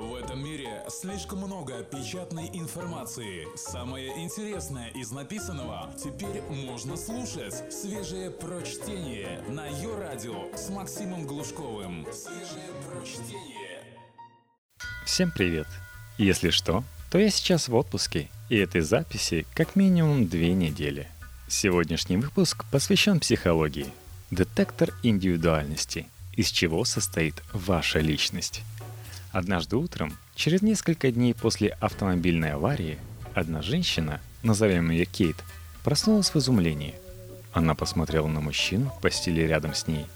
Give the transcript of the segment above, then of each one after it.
В этом мире слишком много печатной информации. Самое интересное из написанного теперь можно слушать. Свежее прочтение на ее радио с Максимом Глушковым. Свежее прочтение. Всем привет! Если что, то я сейчас в отпуске, и этой записи как минимум две недели. Сегодняшний выпуск посвящен психологии. Детектор индивидуальности. Из чего состоит ваша личность. Однажды утром, через несколько дней после автомобильной аварии, одна женщина, назовем ее Кейт, проснулась в изумлении. Она посмотрела на мужчину в постели рядом с ней.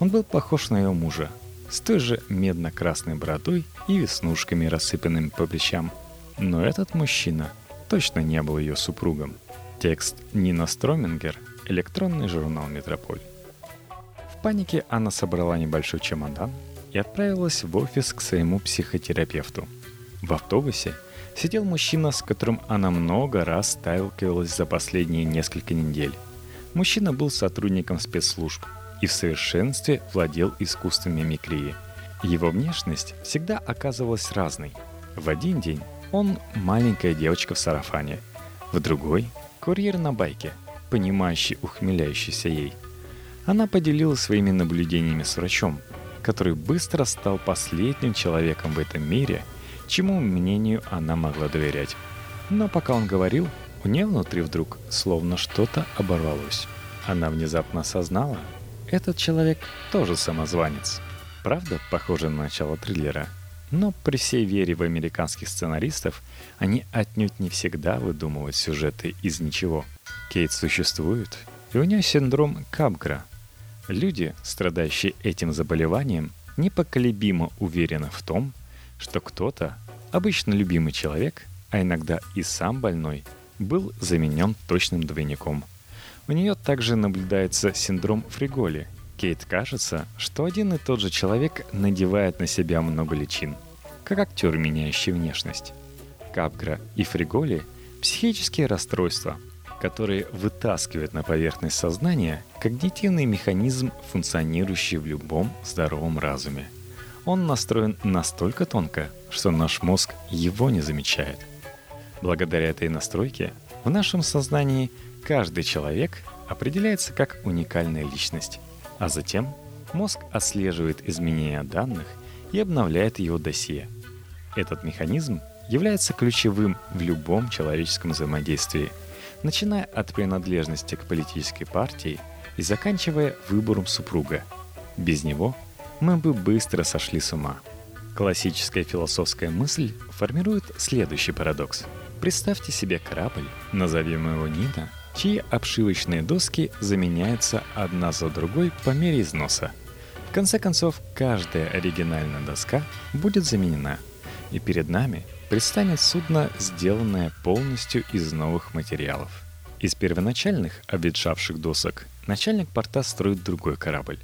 Он был похож на ее мужа, с той же медно-красной бородой и веснушками, рассыпанными по плечам. Но этот мужчина точно не был ее супругом. Текст Нина Стромингер, электронный журнал «Метрополь». В панике она собрала небольшой чемодан, и отправилась в офис к своему психотерапевту. В автобусе сидел мужчина, с которым она много раз сталкивалась за последние несколько недель. Мужчина был сотрудником спецслужб и в совершенстве владел искусством мимикрии. Его внешность всегда оказывалась разной. В один день он маленькая девочка в сарафане, в другой – курьер на байке, понимающий ухмеляющийся ей. Она поделилась своими наблюдениями с врачом – который быстро стал последним человеком в этом мире, чему мнению она могла доверять. Но пока он говорил, у нее внутри вдруг словно что-то оборвалось. Она внезапно осознала, этот человек тоже самозванец. Правда, похоже на начало триллера. Но при всей вере в американских сценаристов, они отнюдь не всегда выдумывают сюжеты из ничего. Кейт существует, и у нее синдром Капгра – Люди, страдающие этим заболеванием, непоколебимо уверены в том, что кто-то, обычно любимый человек, а иногда и сам больной, был заменен точным двойником. У нее также наблюдается синдром Фриголи. Кейт кажется, что один и тот же человек надевает на себя много личин, как актер, меняющий внешность. Капгра и Фриголи – психические расстройства – которые вытаскивают на поверхность сознания когнитивный механизм, функционирующий в любом здоровом разуме. Он настроен настолько тонко, что наш мозг его не замечает. Благодаря этой настройке в нашем сознании каждый человек определяется как уникальная личность, а затем мозг отслеживает изменения данных и обновляет его досье. Этот механизм является ключевым в любом человеческом взаимодействии – начиная от принадлежности к политической партии и заканчивая выбором супруга. Без него мы бы быстро сошли с ума. Классическая философская мысль формирует следующий парадокс. Представьте себе корабль, назовем его Нина, чьи обшивочные доски заменяются одна за другой по мере износа. В конце концов, каждая оригинальная доска будет заменена, и перед нами предстанет судно, сделанное полностью из новых материалов. Из первоначальных обветшавших досок начальник порта строит другой корабль.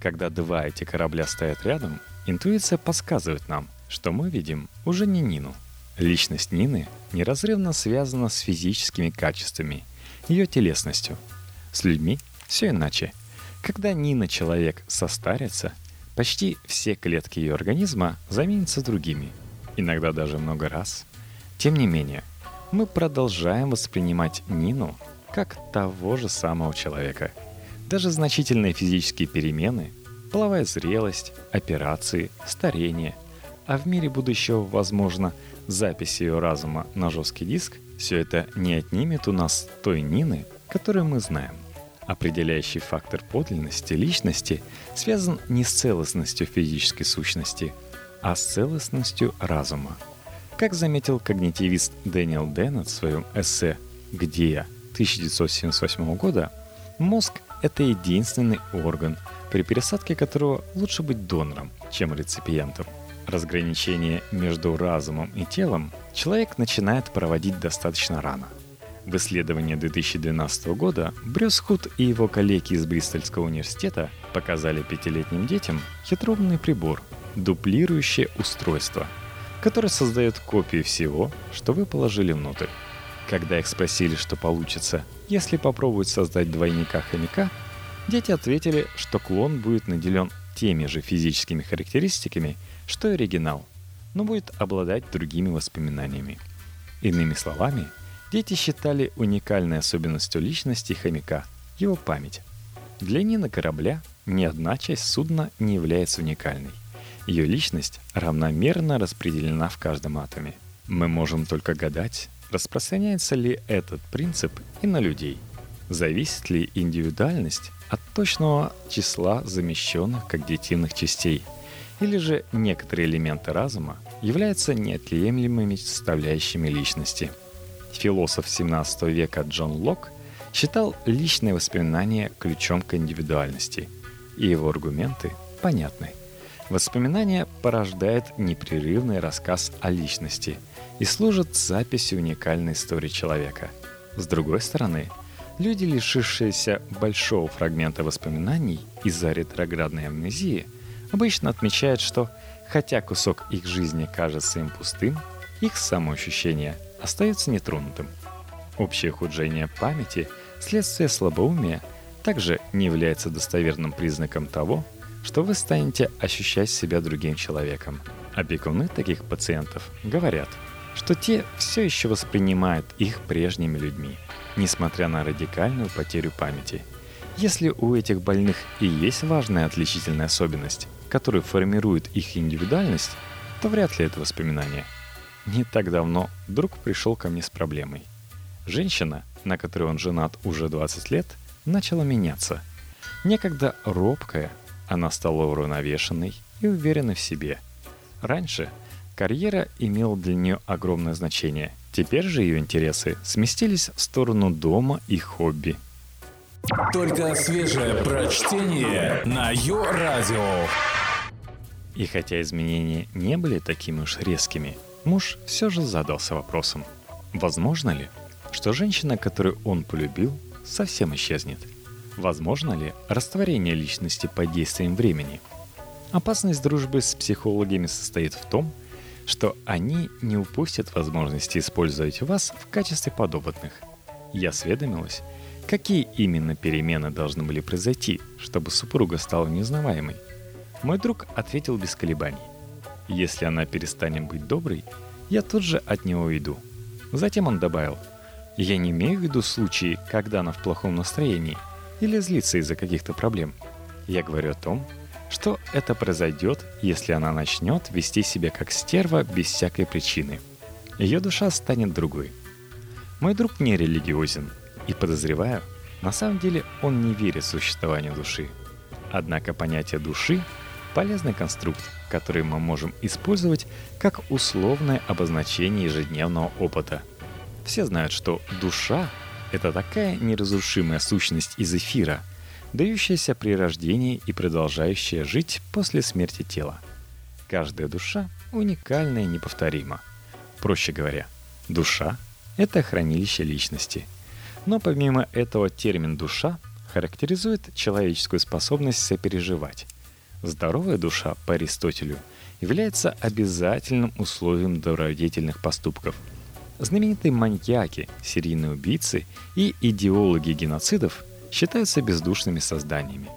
Когда два эти корабля стоят рядом, интуиция подсказывает нам, что мы видим уже не Нину. Личность Нины неразрывно связана с физическими качествами, ее телесностью. С людьми все иначе. Когда Нина человек состарится, почти все клетки ее организма заменятся другими – иногда даже много раз. Тем не менее, мы продолжаем воспринимать Нину как того же самого человека. Даже значительные физические перемены, половая зрелость, операции, старение, а в мире будущего, возможно, запись ее разума на жесткий диск, все это не отнимет у нас той Нины, которую мы знаем. Определяющий фактор подлинности личности связан не с целостностью физической сущности – а с целостностью разума. Как заметил когнитивист Дэниел Деннет в своем эссе «Где я?» 1978 года, мозг – это единственный орган, при пересадке которого лучше быть донором, чем реципиентом. Разграничение между разумом и телом человек начинает проводить достаточно рано. В исследовании 2012 года Брюс Худ и его коллеги из Бристольского университета показали пятилетним детям хитроумный прибор, дуплирующее устройство, которое создает копию всего, что вы положили внутрь. Когда их спросили, что получится, если попробовать создать двойника хомяка, дети ответили, что клон будет наделен теми же физическими характеристиками, что и оригинал. но будет обладать другими воспоминаниями. Иными словами, дети считали уникальной особенностью личности хомяка его память. Для Нина корабля ни одна часть судна не является уникальной. Ее личность равномерно распределена в каждом атоме. Мы можем только гадать, распространяется ли этот принцип и на людей. Зависит ли индивидуальность от точного числа замещенных когнитивных частей, или же некоторые элементы разума являются неотъемлемыми составляющими личности. Философ 17 века Джон Лок считал личные воспоминания ключом к индивидуальности, и его аргументы понятны – Воспоминание порождает непрерывный рассказ о личности и служит записью уникальной истории человека. С другой стороны, люди, лишившиеся большого фрагмента воспоминаний из-за ретроградной амнезии, обычно отмечают, что хотя кусок их жизни кажется им пустым, их самоощущение остается нетронутым. Общее художение памяти, следствие слабоумия, также не является достоверным признаком того, что вы станете ощущать себя другим человеком. Опекуны таких пациентов говорят, что те все еще воспринимают их прежними людьми, несмотря на радикальную потерю памяти. Если у этих больных и есть важная отличительная особенность, которая формирует их индивидуальность, то вряд ли это воспоминание. Не так давно друг пришел ко мне с проблемой. Женщина, на которой он женат уже 20 лет, начала меняться. Некогда робкая, она стала уравновешенной и уверенной в себе. Раньше карьера имела для нее огромное значение. Теперь же ее интересы сместились в сторону дома и хобби. Только свежее прочтение на Йо-Радио. И хотя изменения не были такими уж резкими, муж все же задался вопросом, возможно ли, что женщина, которую он полюбил, совсем исчезнет – Возможно ли растворение личности под действием времени? Опасность дружбы с психологами состоит в том, что они не упустят возможности использовать вас в качестве подопытных. Я осведомилась, какие именно перемены должны были произойти, чтобы супруга стала неузнаваемой. Мой друг ответил без колебаний. Если она перестанет быть доброй, я тут же от него уйду. Затем он добавил, я не имею в виду случаи, когда она в плохом настроении – или злиться из-за каких-то проблем. Я говорю о том, что это произойдет, если она начнет вести себя как стерва без всякой причины. Ее душа станет другой. Мой друг не религиозен, и подозреваю, на самом деле он не верит в существование души. Однако понятие души – полезный конструкт, который мы можем использовать как условное обозначение ежедневного опыта. Все знают, что душа это такая неразрушимая сущность из эфира, дающаяся при рождении и продолжающая жить после смерти тела. Каждая душа уникальна и неповторима. Проще говоря, душа — это хранилище личности. Но помимо этого термин «душа» характеризует человеческую способность сопереживать. Здоровая душа, по Аристотелю, является обязательным условием добродетельных поступков – Знаменитые маньяки, серийные убийцы и идеологи геноцидов считаются бездушными созданиями,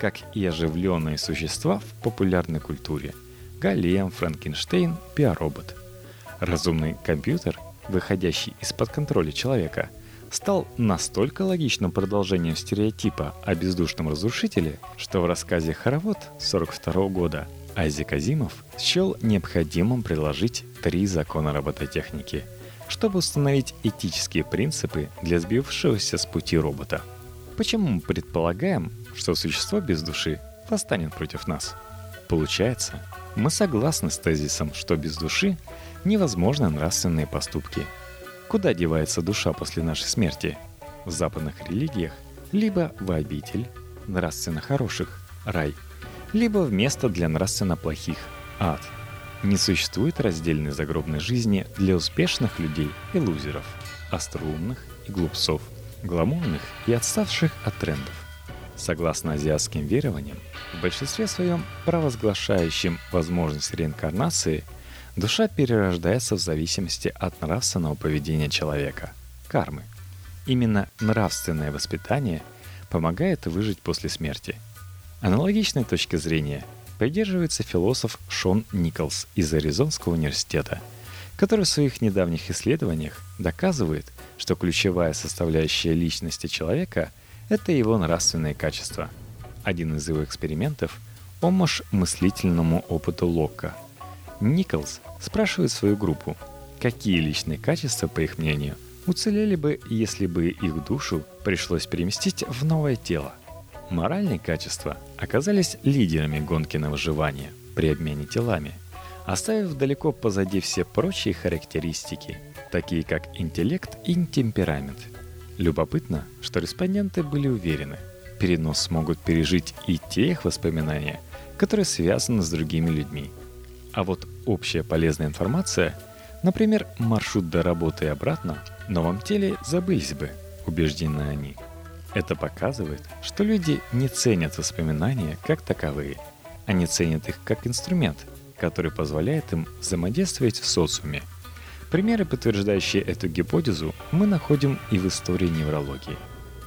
как и оживленные существа в популярной культуре – Голем, Франкенштейн, биоробот. Разумный компьютер, выходящий из-под контроля человека, стал настолько логичным продолжением стереотипа о бездушном разрушителе, что в рассказе «Хоровод» 42 года Айзек Азимов счел необходимым приложить три закона робототехники – чтобы установить этические принципы для сбившегося с пути робота. Почему мы предполагаем, что существо без души восстанет против нас? Получается, мы согласны с тезисом, что без души невозможны нравственные поступки. Куда девается душа после нашей смерти? В западных религиях либо в обитель нравственно хороших – рай, либо в место для нравственно плохих – ад – не существует раздельной загробной жизни для успешных людей и лузеров, остроумных и глупцов, гламурных и отставших от трендов. Согласно азиатским верованиям, в большинстве своем провозглашающим возможность реинкарнации, душа перерождается в зависимости от нравственного поведения человека, кармы. Именно нравственное воспитание помогает выжить после смерти. Аналогичной точки зрения – придерживается философ Шон Николс из Аризонского университета, который в своих недавних исследованиях доказывает, что ключевая составляющая личности человека – это его нравственные качества. Один из его экспериментов – омаш мыслительному опыту Локка. Николс спрашивает свою группу, какие личные качества, по их мнению, уцелели бы, если бы их душу пришлось переместить в новое тело. Моральные качества оказались лидерами гонки на выживание при обмене телами, оставив далеко позади все прочие характеристики, такие как интеллект и темперамент. Любопытно, что респонденты были уверены, перенос смогут пережить и те их воспоминания, которые связаны с другими людьми. А вот общая полезная информация, например, маршрут до работы и обратно, в новом теле забылись бы, убеждены они – это показывает, что люди не ценят воспоминания как таковые. Они ценят их как инструмент, который позволяет им взаимодействовать в социуме. Примеры, подтверждающие эту гипотезу, мы находим и в истории неврологии.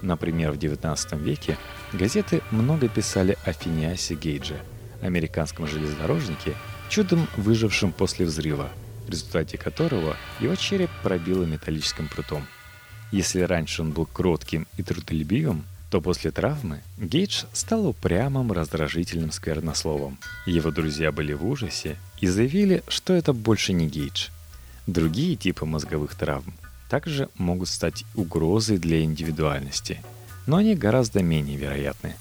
Например, в XIX веке газеты много писали о Финиасе Гейдже, американском железнодорожнике, чудом выжившем после взрыва, в результате которого его череп пробило металлическим прутом – если раньше он был кротким и трудолюбивым, то после травмы Гейдж стал упрямым, раздражительным сквернословом. Его друзья были в ужасе и заявили, что это больше не Гейдж. Другие типы мозговых травм также могут стать угрозой для индивидуальности, но они гораздо менее вероятны.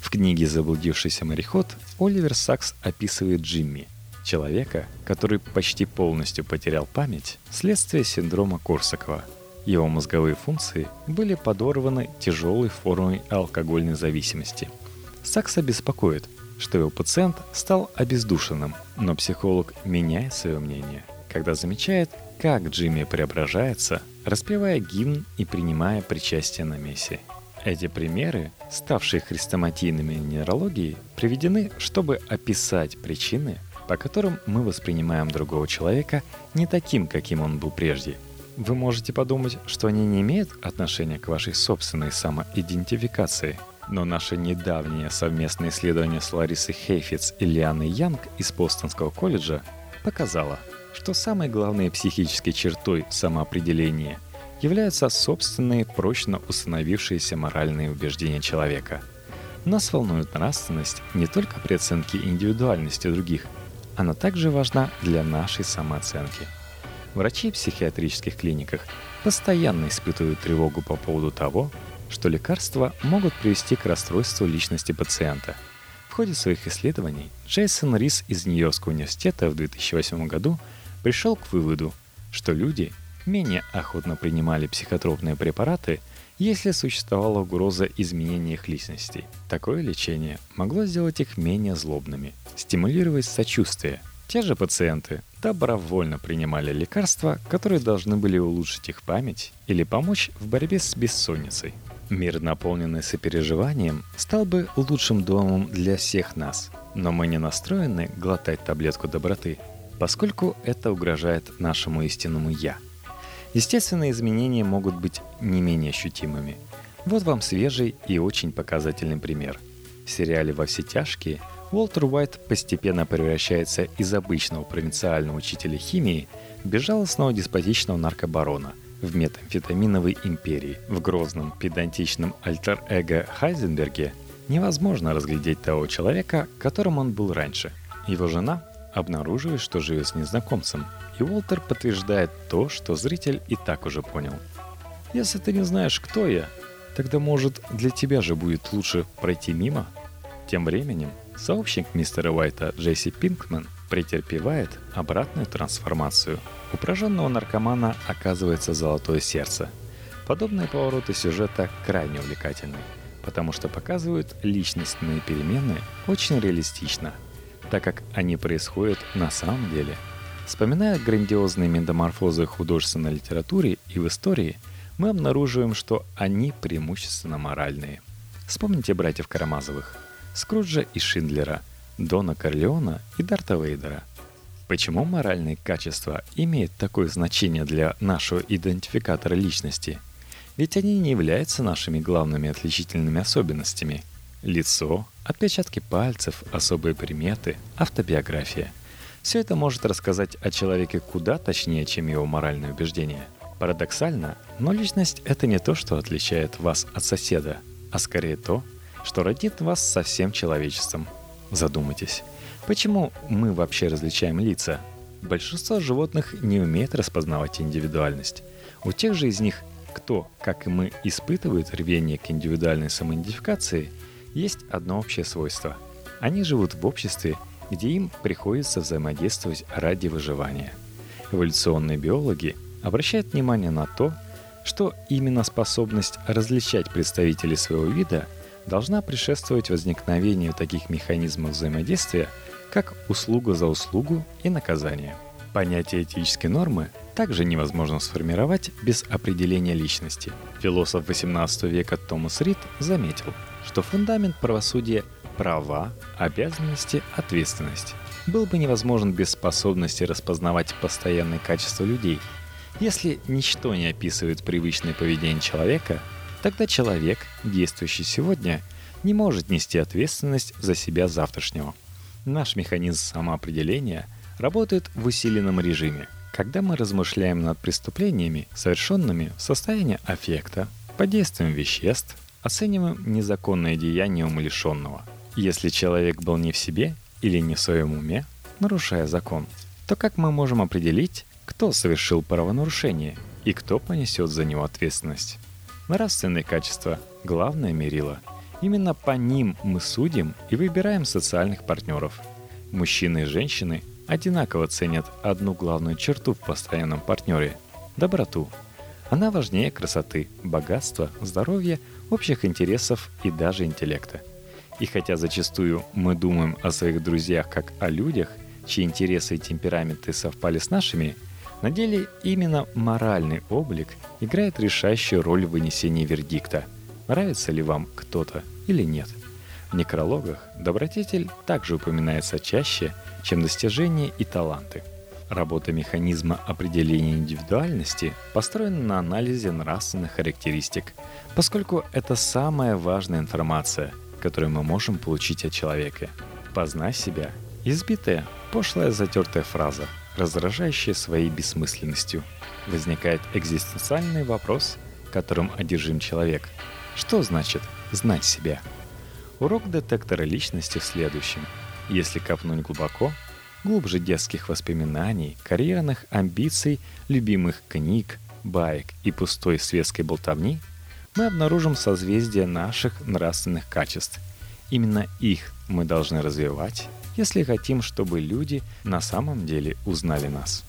В книге «Заблудившийся мореход» Оливер Сакс описывает Джимми, человека, который почти полностью потерял память вследствие синдрома Корсакова – его мозговые функции были подорваны тяжелой формой алкогольной зависимости. Сакса беспокоит, что его пациент стал обездушенным, но психолог меняет свое мнение, когда замечает, как Джимми преображается, распевая гимн и принимая причастие на мессе. Эти примеры, ставшие хрестоматийными нейрологии, приведены, чтобы описать причины, по которым мы воспринимаем другого человека не таким, каким он был прежде – вы можете подумать, что они не имеют отношения к вашей собственной самоидентификации. Но наше недавнее совместное исследование с Ларисой Хейфиц и Лианой Янг из Бостонского колледжа показало, что самой главной психической чертой самоопределения являются собственные прочно установившиеся моральные убеждения человека. Нас волнует нравственность не только при оценке индивидуальности других, она также важна для нашей самооценки – Врачи в психиатрических клиниках постоянно испытывают тревогу по поводу того, что лекарства могут привести к расстройству личности пациента. В ходе своих исследований Джейсон Рис из Нью-Йоркского университета в 2008 году пришел к выводу, что люди менее охотно принимали психотропные препараты, если существовала угроза изменения их личности. Такое лечение могло сделать их менее злобными, стимулировать сочувствие. Те же пациенты добровольно принимали лекарства, которые должны были улучшить их память или помочь в борьбе с бессонницей. Мир, наполненный сопереживанием, стал бы лучшим домом для всех нас, но мы не настроены глотать таблетку доброты, поскольку это угрожает нашему истинному «я». Естественные изменения могут быть не менее ощутимыми. Вот вам свежий и очень показательный пример. В сериале «Во все тяжкие» Уолтер Уайт постепенно превращается из обычного провинциального учителя химии в безжалостного деспотичного наркобарона в метамфетаминовой империи. В грозном педантичном альтер-эго Хайзенберге невозможно разглядеть того человека, которым он был раньше. Его жена обнаруживает, что живет с незнакомцем, и Уолтер подтверждает то, что зритель и так уже понял. «Если ты не знаешь, кто я, тогда, может, для тебя же будет лучше пройти мимо?» Тем временем Сообщник мистера Уайта Джесси Пинкман претерпевает обратную трансформацию. У пораженного наркомана оказывается золотое сердце. Подобные повороты сюжета крайне увлекательны, потому что показывают личностные перемены очень реалистично, так как они происходят на самом деле. Вспоминая грандиозные метаморфозы художественной литературе и в истории, мы обнаруживаем, что они преимущественно моральные. Вспомните братьев Карамазовых – Скруджа и Шиндлера, Дона Корлеона и Дарта Вейдера. Почему моральные качества имеют такое значение для нашего идентификатора личности? Ведь они не являются нашими главными отличительными особенностями. лицо, отпечатки пальцев, особые приметы, автобиография. Все это может рассказать о человеке куда точнее, чем его моральные убеждения. Парадоксально, но личность – это не то, что отличает вас от соседа, а скорее то, что родит вас со всем человечеством. Задумайтесь, почему мы вообще различаем лица? Большинство животных не умеет распознавать индивидуальность. У тех же из них, кто, как и мы, испытывает рвение к индивидуальной самоидентификации, есть одно общее свойство. Они живут в обществе, где им приходится взаимодействовать ради выживания. Эволюционные биологи обращают внимание на то, что именно способность различать представителей своего вида должна предшествовать возникновению таких механизмов взаимодействия, как услуга за услугу и наказание. Понятие этической нормы также невозможно сформировать без определения личности. Философ XVIII века Томас Рид заметил, что фундамент правосудия – права, обязанности, ответственность – был бы невозможен без способности распознавать постоянные качества людей. Если ничто не описывает привычное поведение человека, тогда человек, действующий сегодня, не может нести ответственность за себя завтрашнего. Наш механизм самоопределения работает в усиленном режиме, когда мы размышляем над преступлениями, совершенными в состоянии аффекта, под действием веществ, оцениваем незаконное деяние умалишенного. Если человек был не в себе или не в своем уме, нарушая закон, то как мы можем определить, кто совершил правонарушение и кто понесет за него ответственность? Нравственные качества – главное мерило. Именно по ним мы судим и выбираем социальных партнеров. Мужчины и женщины одинаково ценят одну главную черту в постоянном партнере – доброту. Она важнее красоты, богатства, здоровья, общих интересов и даже интеллекта. И хотя зачастую мы думаем о своих друзьях как о людях, чьи интересы и темпераменты совпали с нашими, на деле именно моральный облик играет решающую роль в вынесении вердикта, нравится ли вам кто-то или нет. В некрологах добродетель также упоминается чаще, чем достижения и таланты. Работа механизма определения индивидуальности построена на анализе нравственных характеристик, поскольку это самая важная информация, которую мы можем получить от человека. «Познай себя» – избитая, пошлая затертая фраза, раздражающая своей бессмысленностью. Возникает экзистенциальный вопрос, которым одержим человек. Что значит знать себя? Урок детектора личности в следующем. Если копнуть глубоко, глубже детских воспоминаний, карьерных амбиций, любимых книг, баек и пустой светской болтовни, мы обнаружим созвездие наших нравственных качеств. Именно их мы должны развивать, если хотим, чтобы люди на самом деле узнали нас.